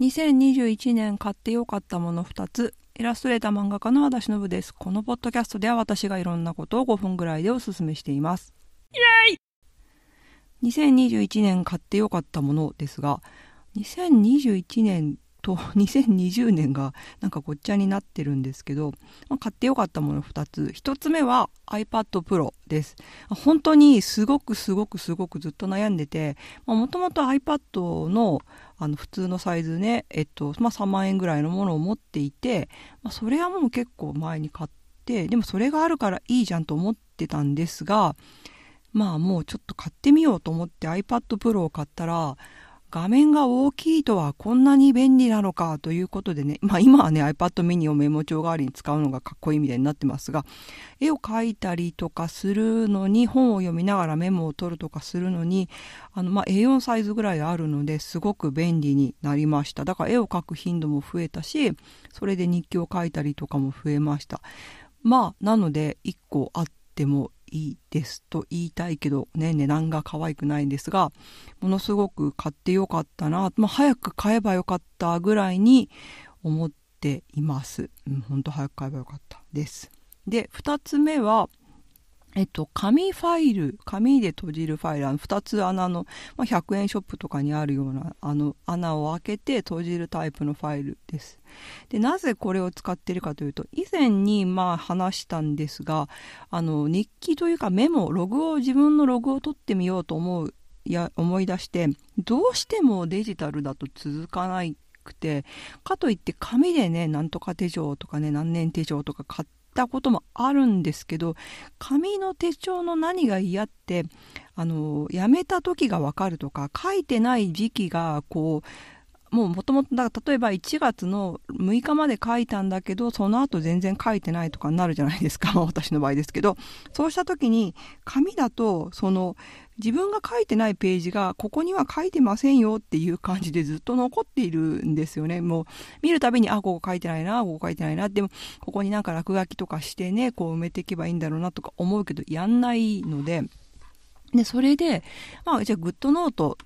2021年買ってよかったもの2つ。イラストレーター漫画家の和田忍です。このポッドキャストでは私がいろんなことを5分ぐらいでおすすめしています。イエイ！2021年買ってよかったものですが2021年と 2020年がなんかごっちゃになってるんですけど、まあ、買ってよかったもの2つ。1つ目は iPad Pro です。本当にすごくすごくすごくずっと悩んでてもともと iPad のあの普通のサイズね、えっとまあ、3万円ぐらいのものを持っていて、まあ、それはもう結構前に買ってでもそれがあるからいいじゃんと思ってたんですがまあもうちょっと買ってみようと思って iPad Pro を買ったら画面が大きいとはこんなに便利なのかということでね、まあ今はね iPad mini をメモ帳代わりに使うのがかっこいいみたいになってますが、絵を描いたりとかするのに、本を読みながらメモを取るとかするのに、あのまあ A4 サイズぐらいあるのですごく便利になりました。だから絵を描く頻度も増えたし、それで日記を書いたりとかも増えました。まあなので1個あってもいいですと言いたいけどね値段が可愛くないんですがものすごく買ってよかったな、まあ、早く買えばよかったぐらいに思っています。うん、本当早く買えばよかったです。で2つ目はえっと、紙ファイル、紙で閉じるファイル、あの2つ穴の、まあ、100円ショップとかにあるようなあの穴を開けて閉じるタイプのファイルです。で、なぜこれを使っているかというと、以前にまあ話したんですが、あの日記というかメモ、ログを、自分のログを取ってみようと思う、や思い出して、どうしてもデジタルだと続かなくてかといって紙でねなんとか手帳とかね何年手帳とか買ってたこともあるんですけど紙の手帳の何が嫌ってあのやめた時が分かるとか書いてない時期がこうもうもともと例えば1月の6日まで書いたんだけどその後全然書いてないとかになるじゃないですか 私の場合ですけど。そうした時に紙だとその自分が書いてないページがここには書いてませんよっていう感じでずっと残っているんですよね。もう見るたびにあここ書いてないなここ書いてないな。でもここになんか落書きとかしてねこう埋めていけばいいんだろうなとか思うけどやんないので。でそれで、まあ、じゃあグッドノート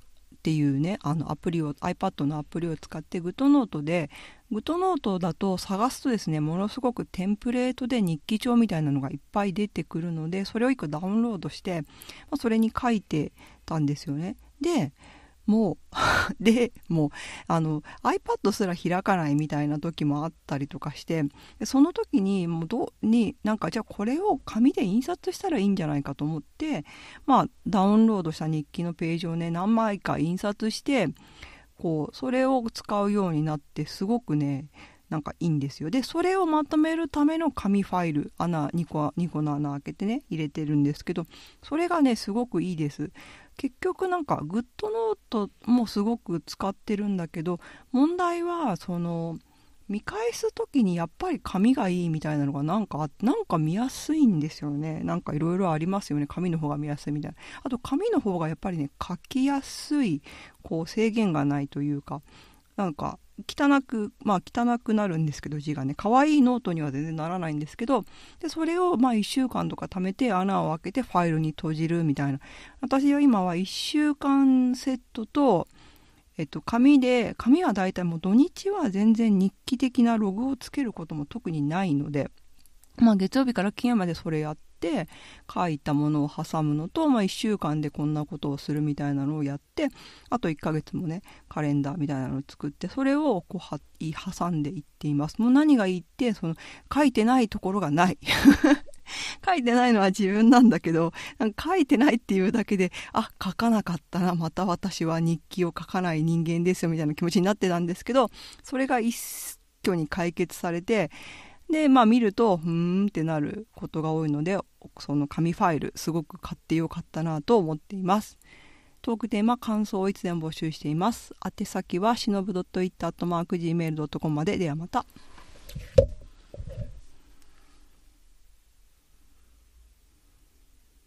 っていうねあのアプリを iPad のアプリを使って GoodNote で GoodNote だと探すとですねものすごくテンプレートで日記帳みたいなのがいっぱい出てくるのでそれを1個ダウンロードして、まあ、それに書いてたんですよね。でもう でもうあの iPad すら開かないみたいな時もあったりとかしてその時にもうどになんかじゃあこれを紙で印刷したらいいんじゃないかと思ってまあダウンロードした日記のページをね何枚か印刷してこうそれを使うようになってすごくねなんかいいんですよ。でそれをまとめるための紙ファイル穴2個 ,2 個の穴開けてね入れてるんですけどそれがねすごくいいです。結局なんかグッドノートもすごく使ってるんだけど問題はその見返す時にやっぱり紙がいいみたいなのがなんかなんか見やすいんですよね。なんかいろいろありますよね。紙の方が見やすいみたいな。あと紙の方がやっぱりね書きやすいこう制限がないというかなんか汚くまあ汚くなるんですけど字がね。可愛いノートには全然ならないんですけどでそれをまあ1週間とか貯めて穴を開けてファイルに綴じるみたいな。私は今は1週間セットとえっと、紙で紙はだいたいもう土日は全然日記的なログをつけることも特にないので、まあ、月曜日から金曜までそれやって書いたものを挟むのと、まあ、1週間でこんなことをするみたいなのをやってあと1ヶ月もねカレンダーみたいなのを作ってそれをこうは挟んでいっています。もう何がいいってその書いてないところがない。書いてないのは自分なんだけどなんか書いてないっていうだけであ書かなかったなまた私は日記を書かない人間ですよみたいな気持ちになってたんですけどそれが一挙に解決されてでまあ見るとふーんってなることが多いのでその紙ファイルすごく買ってよかったなと思っています。トークテーマ感想をいつでも募集しています。宛先はしのぶ .it.gmail.com まで。ではまた。